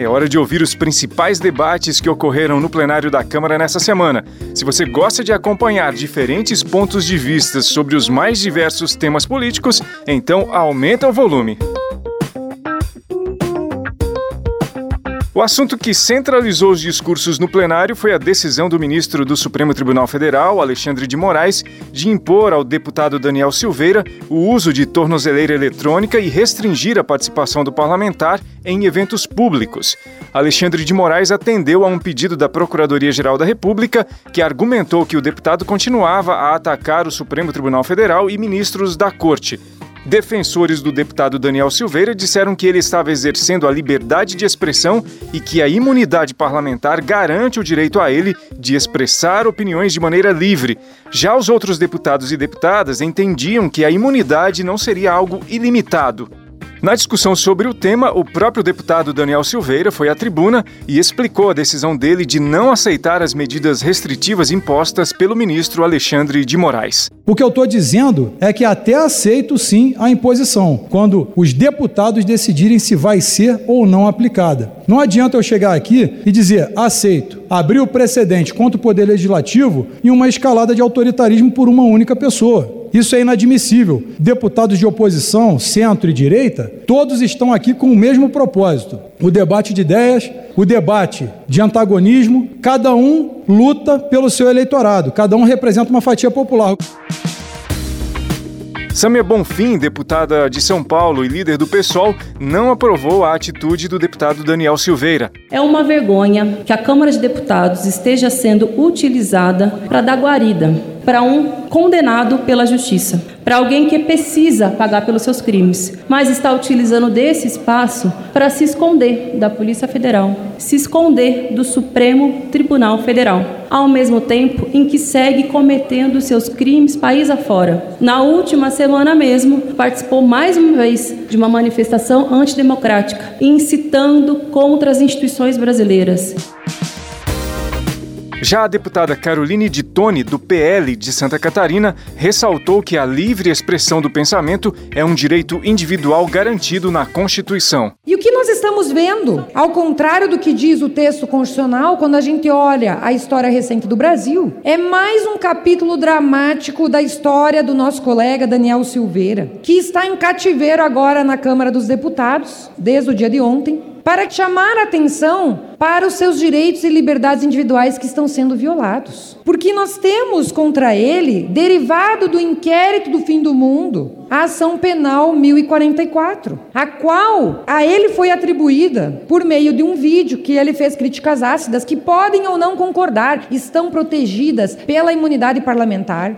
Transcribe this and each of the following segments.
É hora de ouvir os principais debates que ocorreram no plenário da Câmara nessa semana. Se você gosta de acompanhar diferentes pontos de vista sobre os mais diversos temas políticos, então aumenta o volume. O assunto que centralizou os discursos no plenário foi a decisão do ministro do Supremo Tribunal Federal, Alexandre de Moraes, de impor ao deputado Daniel Silveira o uso de tornozeleira eletrônica e restringir a participação do parlamentar em eventos públicos. Alexandre de Moraes atendeu a um pedido da Procuradoria-Geral da República, que argumentou que o deputado continuava a atacar o Supremo Tribunal Federal e ministros da Corte. Defensores do deputado Daniel Silveira disseram que ele estava exercendo a liberdade de expressão e que a imunidade parlamentar garante o direito a ele de expressar opiniões de maneira livre. Já os outros deputados e deputadas entendiam que a imunidade não seria algo ilimitado. Na discussão sobre o tema, o próprio deputado Daniel Silveira foi à tribuna e explicou a decisão dele de não aceitar as medidas restritivas impostas pelo ministro Alexandre de Moraes. O que eu estou dizendo é que até aceito sim a imposição, quando os deputados decidirem se vai ser ou não aplicada. Não adianta eu chegar aqui e dizer aceito, abrir o precedente contra o Poder Legislativo em uma escalada de autoritarismo por uma única pessoa. Isso é inadmissível. Deputados de oposição, centro e direita, todos estão aqui com o mesmo propósito: o debate de ideias, o debate de antagonismo. Cada um luta pelo seu eleitorado, cada um representa uma fatia popular. Samia Bonfim, deputada de São Paulo e líder do PSOL, não aprovou a atitude do deputado Daniel Silveira. É uma vergonha que a Câmara de Deputados esteja sendo utilizada para dar guarida para um condenado pela justiça, para alguém que precisa pagar pelos seus crimes, mas está utilizando desse espaço para se esconder da Polícia Federal, se esconder do Supremo Tribunal Federal, ao mesmo tempo em que segue cometendo seus crimes país afora. Na última semana mesmo, participou mais uma vez de uma manifestação antidemocrática, incitando contra as instituições brasileiras. Já a deputada Caroline de Tone, do PL de Santa Catarina, ressaltou que a livre expressão do pensamento é um direito individual garantido na Constituição. E o que nós estamos vendo, ao contrário do que diz o texto constitucional, quando a gente olha a história recente do Brasil, é mais um capítulo dramático da história do nosso colega Daniel Silveira, que está em cativeiro agora na Câmara dos Deputados, desde o dia de ontem, para chamar a atenção para os seus direitos e liberdades individuais que estão sendo violados. Porque nós temos contra ele, derivado do inquérito do fim do mundo, a ação penal 1044, a qual a ele foi atribuída por meio de um vídeo que ele fez críticas ácidas que podem ou não concordar, estão protegidas pela imunidade parlamentar.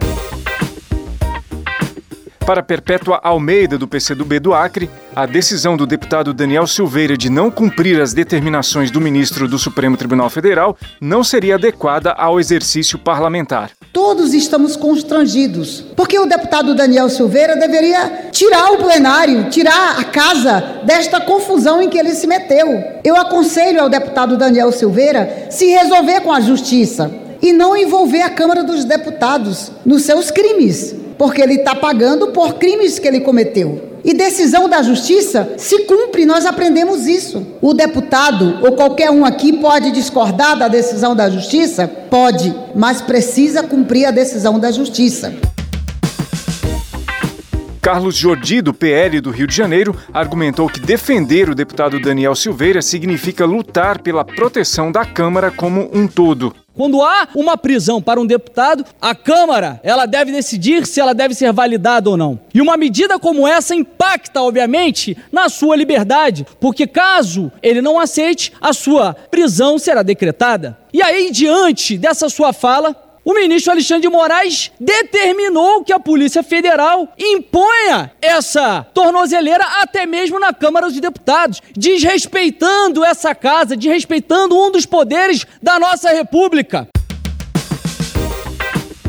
Para Perpétua Almeida, do PCdoB do Acre, a decisão do deputado Daniel Silveira de não cumprir as determinações do ministro do Supremo Tribunal Federal não seria adequada ao exercício parlamentar. Todos estamos constrangidos, porque o deputado Daniel Silveira deveria tirar o plenário, tirar a casa desta confusão em que ele se meteu. Eu aconselho ao deputado Daniel Silveira se resolver com a justiça e não envolver a Câmara dos Deputados nos seus crimes porque ele está pagando por crimes que ele cometeu. E decisão da justiça se cumpre, nós aprendemos isso. O deputado ou qualquer um aqui pode discordar da decisão da justiça? Pode, mas precisa cumprir a decisão da justiça. Carlos Jordi, do PL do Rio de Janeiro, argumentou que defender o deputado Daniel Silveira significa lutar pela proteção da Câmara como um todo. Quando há uma prisão para um deputado, a Câmara ela deve decidir se ela deve ser validada ou não. E uma medida como essa impacta, obviamente, na sua liberdade, porque caso ele não aceite, a sua prisão será decretada. E aí, diante dessa sua fala, o ministro Alexandre de Moraes determinou que a Polícia Federal imponha essa tornozeleira até mesmo na Câmara dos Deputados, desrespeitando essa casa, desrespeitando um dos poderes da nossa República.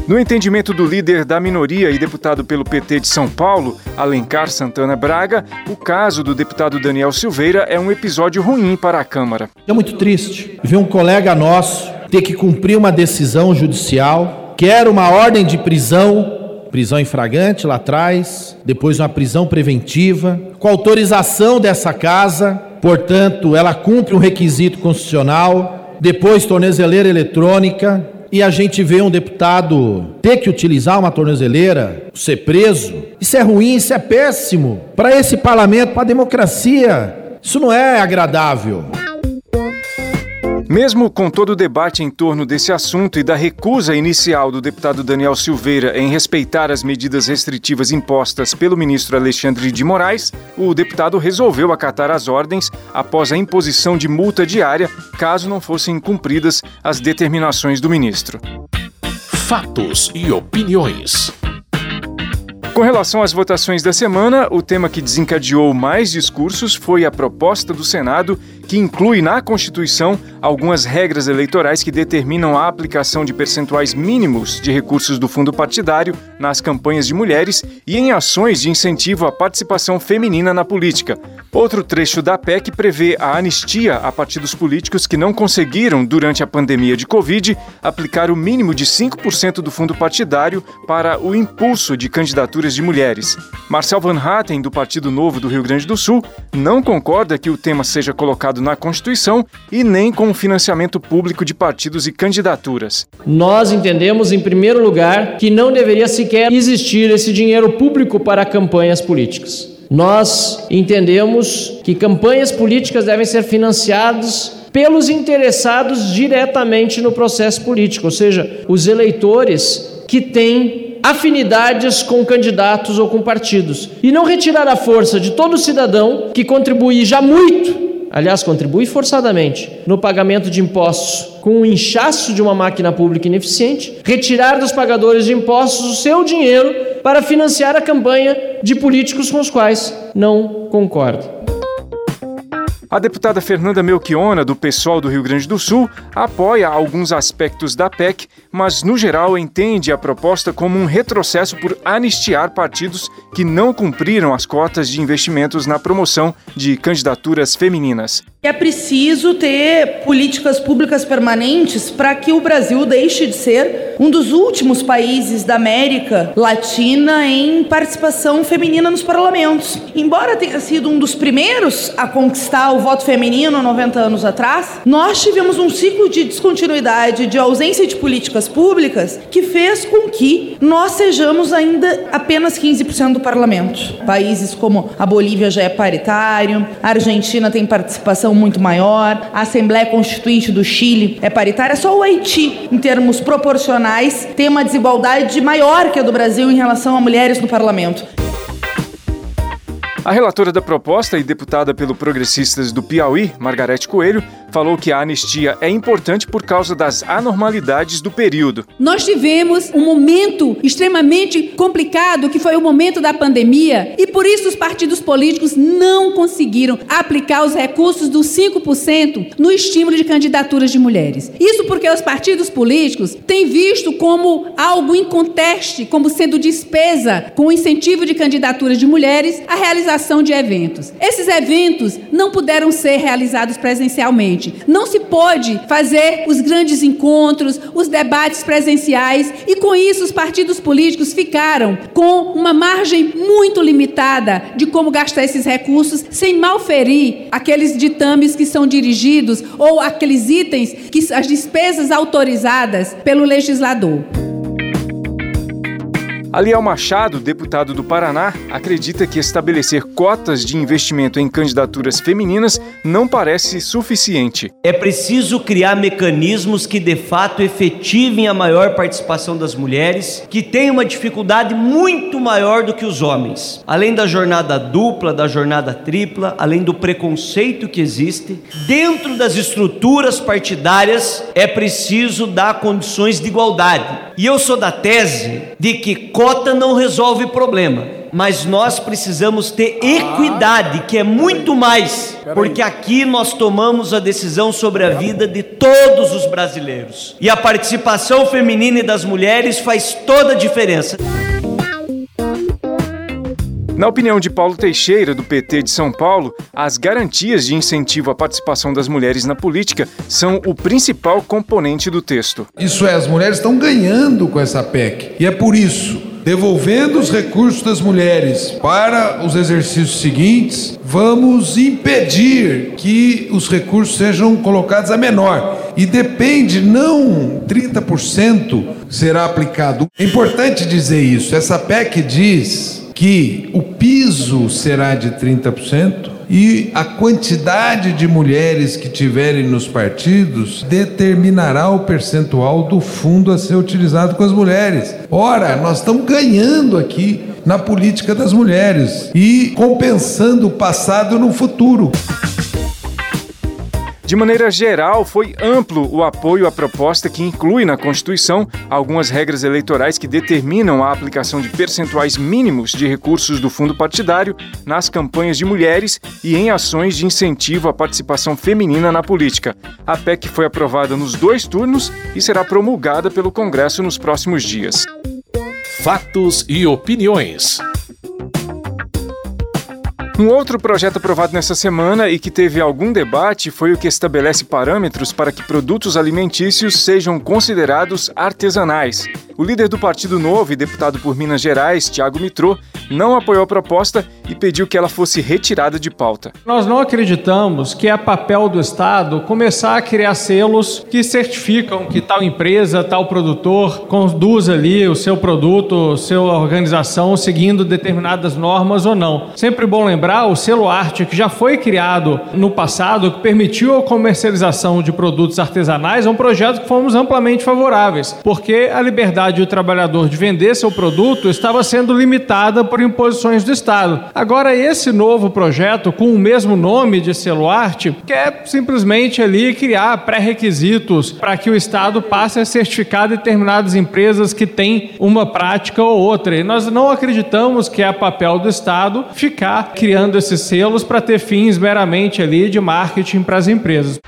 No entendimento do líder da minoria e deputado pelo PT de São Paulo, Alencar Santana Braga, o caso do deputado Daniel Silveira é um episódio ruim para a Câmara. É muito triste ver um colega nosso ter que cumprir uma decisão judicial, que era uma ordem de prisão prisão em lá atrás, depois uma prisão preventiva, com autorização dessa casa, portanto, ela cumpre um requisito constitucional, depois tornezeleira eletrônica, e a gente vê um deputado ter que utilizar uma tornozeleira, ser preso, isso é ruim, isso é péssimo para esse parlamento, para a democracia. Isso não é agradável. Mesmo com todo o debate em torno desse assunto e da recusa inicial do deputado Daniel Silveira em respeitar as medidas restritivas impostas pelo ministro Alexandre de Moraes, o deputado resolveu acatar as ordens após a imposição de multa diária caso não fossem cumpridas as determinações do ministro. Fatos e opiniões. Com relação às votações da semana, o tema que desencadeou mais discursos foi a proposta do Senado que inclui na Constituição algumas regras eleitorais que determinam a aplicação de percentuais mínimos de recursos do fundo partidário nas campanhas de mulheres e em ações de incentivo à participação feminina na política. Outro trecho da PEC prevê a anistia a partidos políticos que não conseguiram, durante a pandemia de Covid, aplicar o mínimo de 5% do fundo partidário para o impulso de candidaturas de mulheres. Marcel Van Hatten, do Partido Novo do Rio Grande do Sul, não concorda que o tema seja colocado na Constituição e nem com o financiamento público de partidos e candidaturas. Nós entendemos, em primeiro lugar, que não deveria sequer existir esse dinheiro público para campanhas políticas. Nós entendemos que campanhas políticas devem ser financiadas pelos interessados diretamente no processo político, ou seja, os eleitores que têm afinidades com candidatos ou com partidos, e não retirar a força de todo cidadão que contribui já muito aliás, contribui forçadamente no pagamento de impostos com o inchaço de uma máquina pública ineficiente, retirar dos pagadores de impostos o seu dinheiro para financiar a campanha de políticos com os quais não concorda. A deputada Fernanda Melchiona, do PSOL do Rio Grande do Sul, apoia alguns aspectos da PEC, mas, no geral, entende a proposta como um retrocesso por anistiar partidos que não cumpriram as cotas de investimentos na promoção de candidaturas femininas. É preciso ter políticas públicas permanentes para que o Brasil deixe de ser um dos últimos países da América Latina em participação feminina nos parlamentos. Embora tenha sido um dos primeiros a conquistar o voto feminino 90 anos atrás, nós tivemos um ciclo de descontinuidade, de ausência de políticas públicas que fez com que nós sejamos ainda apenas 15% do parlamento. Países como a Bolívia já é paritário, a Argentina tem participação muito maior, a Assembleia Constituinte do Chile é paritária, só o Haiti, em termos proporcionais, tem uma desigualdade maior que a do Brasil em relação a mulheres no parlamento. A relatora da proposta e deputada pelo Progressistas do Piauí, Margarete Coelho, falou que a anistia é importante por causa das anormalidades do período. Nós tivemos um momento extremamente complicado, que foi o momento da pandemia, e por isso os partidos políticos não conseguiram aplicar os recursos dos 5% no estímulo de candidaturas de mulheres. Isso porque os partidos políticos têm visto como algo em conteste, como sendo despesa com o incentivo de candidaturas de mulheres a realização de eventos. Esses eventos não puderam ser realizados presencialmente. Não se pôde fazer os grandes encontros, os debates presenciais, e com isso os partidos políticos ficaram com uma margem muito limitada de como gastar esses recursos sem malferir aqueles ditames que são dirigidos ou aqueles itens que as despesas autorizadas pelo legislador. Aliel Machado, deputado do Paraná, acredita que estabelecer cotas de investimento em candidaturas femininas não parece suficiente. É preciso criar mecanismos que de fato efetivem a maior participação das mulheres, que têm uma dificuldade muito maior do que os homens. Além da jornada dupla, da jornada tripla, além do preconceito que existe, dentro das estruturas partidárias é preciso dar condições de igualdade. E eu sou da tese de que cota não resolve problema. mas nós precisamos ter equidade, que é muito mais, porque aqui nós tomamos a decisão sobre a vida de todos os brasileiros. E a participação feminina e das mulheres faz toda a diferença. Na opinião de Paulo Teixeira, do PT de São Paulo, as garantias de incentivo à participação das mulheres na política são o principal componente do texto. Isso é, as mulheres estão ganhando com essa PEC. E é por isso, devolvendo os recursos das mulheres para os exercícios seguintes, vamos impedir que os recursos sejam colocados a menor. E depende, não 30% será aplicado. É importante dizer isso. Essa PEC diz que o piso será de 30% e a quantidade de mulheres que tiverem nos partidos determinará o percentual do fundo a ser utilizado com as mulheres. Ora, nós estamos ganhando aqui na política das mulheres e compensando o passado no futuro. De maneira geral, foi amplo o apoio à proposta que inclui na Constituição algumas regras eleitorais que determinam a aplicação de percentuais mínimos de recursos do fundo partidário nas campanhas de mulheres e em ações de incentivo à participação feminina na política. A PEC foi aprovada nos dois turnos e será promulgada pelo Congresso nos próximos dias. Fatos e opiniões. Um outro projeto aprovado nessa semana e que teve algum debate foi o que estabelece parâmetros para que produtos alimentícios sejam considerados artesanais. O líder do Partido Novo e deputado por Minas Gerais, Tiago Mitrô, não apoiou a proposta e pediu que ela fosse retirada de pauta. Nós não acreditamos que é papel do Estado começar a criar selos que certificam que tal empresa, tal produtor conduz ali o seu produto, sua organização seguindo determinadas normas ou não. Sempre bom lembrar o selo arte que já foi criado no passado, que permitiu a comercialização de produtos artesanais, é um projeto que fomos amplamente favoráveis, porque a liberdade do trabalhador de vender seu produto estava sendo limitada por imposições do Estado. Agora, esse novo projeto, com o mesmo nome de selo arte, quer simplesmente ali criar pré-requisitos para que o Estado passe a certificar determinadas empresas que têm uma prática ou outra. E nós não acreditamos que é papel do Estado ficar criando esses selos para ter fins meramente ali de marketing para as empresas.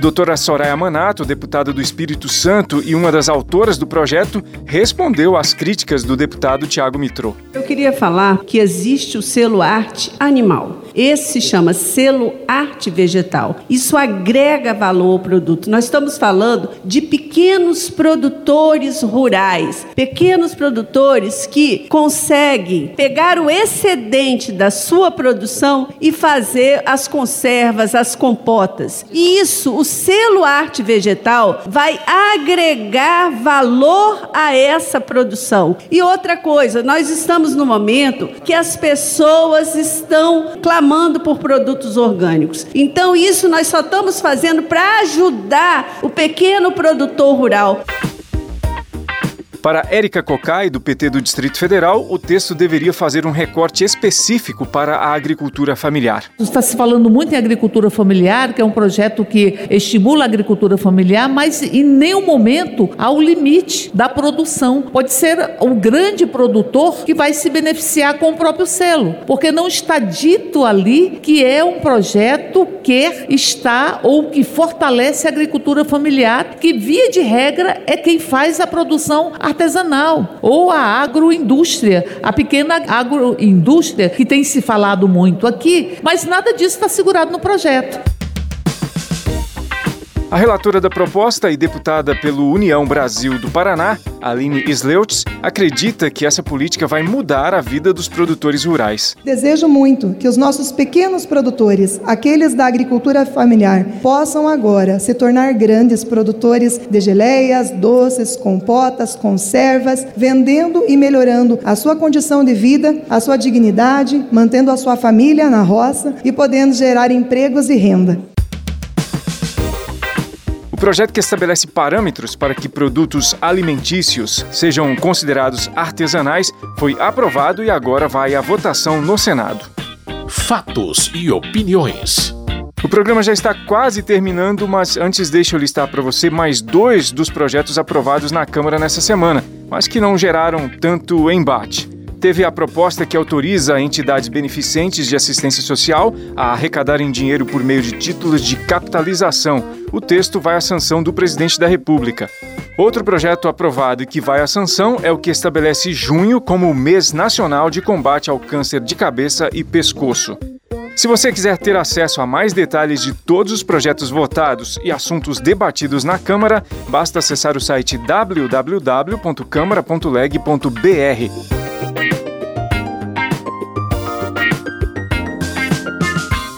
Doutora Soraya Manato, deputada do Espírito Santo e uma das autoras do projeto, respondeu às críticas do deputado Tiago Mitrô. Eu queria falar que existe o selo arte animal. Esse se chama selo arte vegetal. Isso agrega valor ao produto. Nós estamos falando de pequenos produtores rurais, pequenos produtores que conseguem pegar o excedente da sua produção e fazer as conservas, as compotas. E isso, o selo arte vegetal vai agregar valor a essa produção. E outra coisa, nós estamos no momento que as pessoas estão clamando por produtos orgânicos. Então, isso nós só estamos fazendo para ajudar o pequeno produtor rural. Para Érica Cocai, do PT do Distrito Federal, o texto deveria fazer um recorte específico para a agricultura familiar. Está se falando muito em agricultura familiar, que é um projeto que estimula a agricultura familiar, mas em nenhum momento há o limite da produção. Pode ser o grande produtor que vai se beneficiar com o próprio selo, porque não está dito ali que é um projeto que está ou que fortalece a agricultura familiar, que via de regra é quem faz a produção artesanal ou a agroindústria, a pequena agroindústria que tem se falado muito aqui, mas nada disso está segurado no projeto. A relatora da proposta e deputada pelo União Brasil do Paraná, Aline Sleutz, acredita que essa política vai mudar a vida dos produtores rurais. Desejo muito que os nossos pequenos produtores, aqueles da agricultura familiar, possam agora se tornar grandes produtores de geleias, doces, compotas, conservas, vendendo e melhorando a sua condição de vida, a sua dignidade, mantendo a sua família na roça e podendo gerar empregos e renda. O projeto que estabelece parâmetros para que produtos alimentícios sejam considerados artesanais foi aprovado e agora vai à votação no Senado. Fatos e opiniões. O programa já está quase terminando, mas antes deixa eu listar para você mais dois dos projetos aprovados na Câmara nessa semana, mas que não geraram tanto embate. Teve a proposta que autoriza entidades beneficentes de assistência social a arrecadarem dinheiro por meio de títulos de capitalização. O texto vai à sanção do presidente da República. Outro projeto aprovado e que vai à sanção é o que estabelece junho como o mês nacional de combate ao câncer de cabeça e pescoço. Se você quiser ter acesso a mais detalhes de todos os projetos votados e assuntos debatidos na Câmara, basta acessar o site www.câmara.leg.br.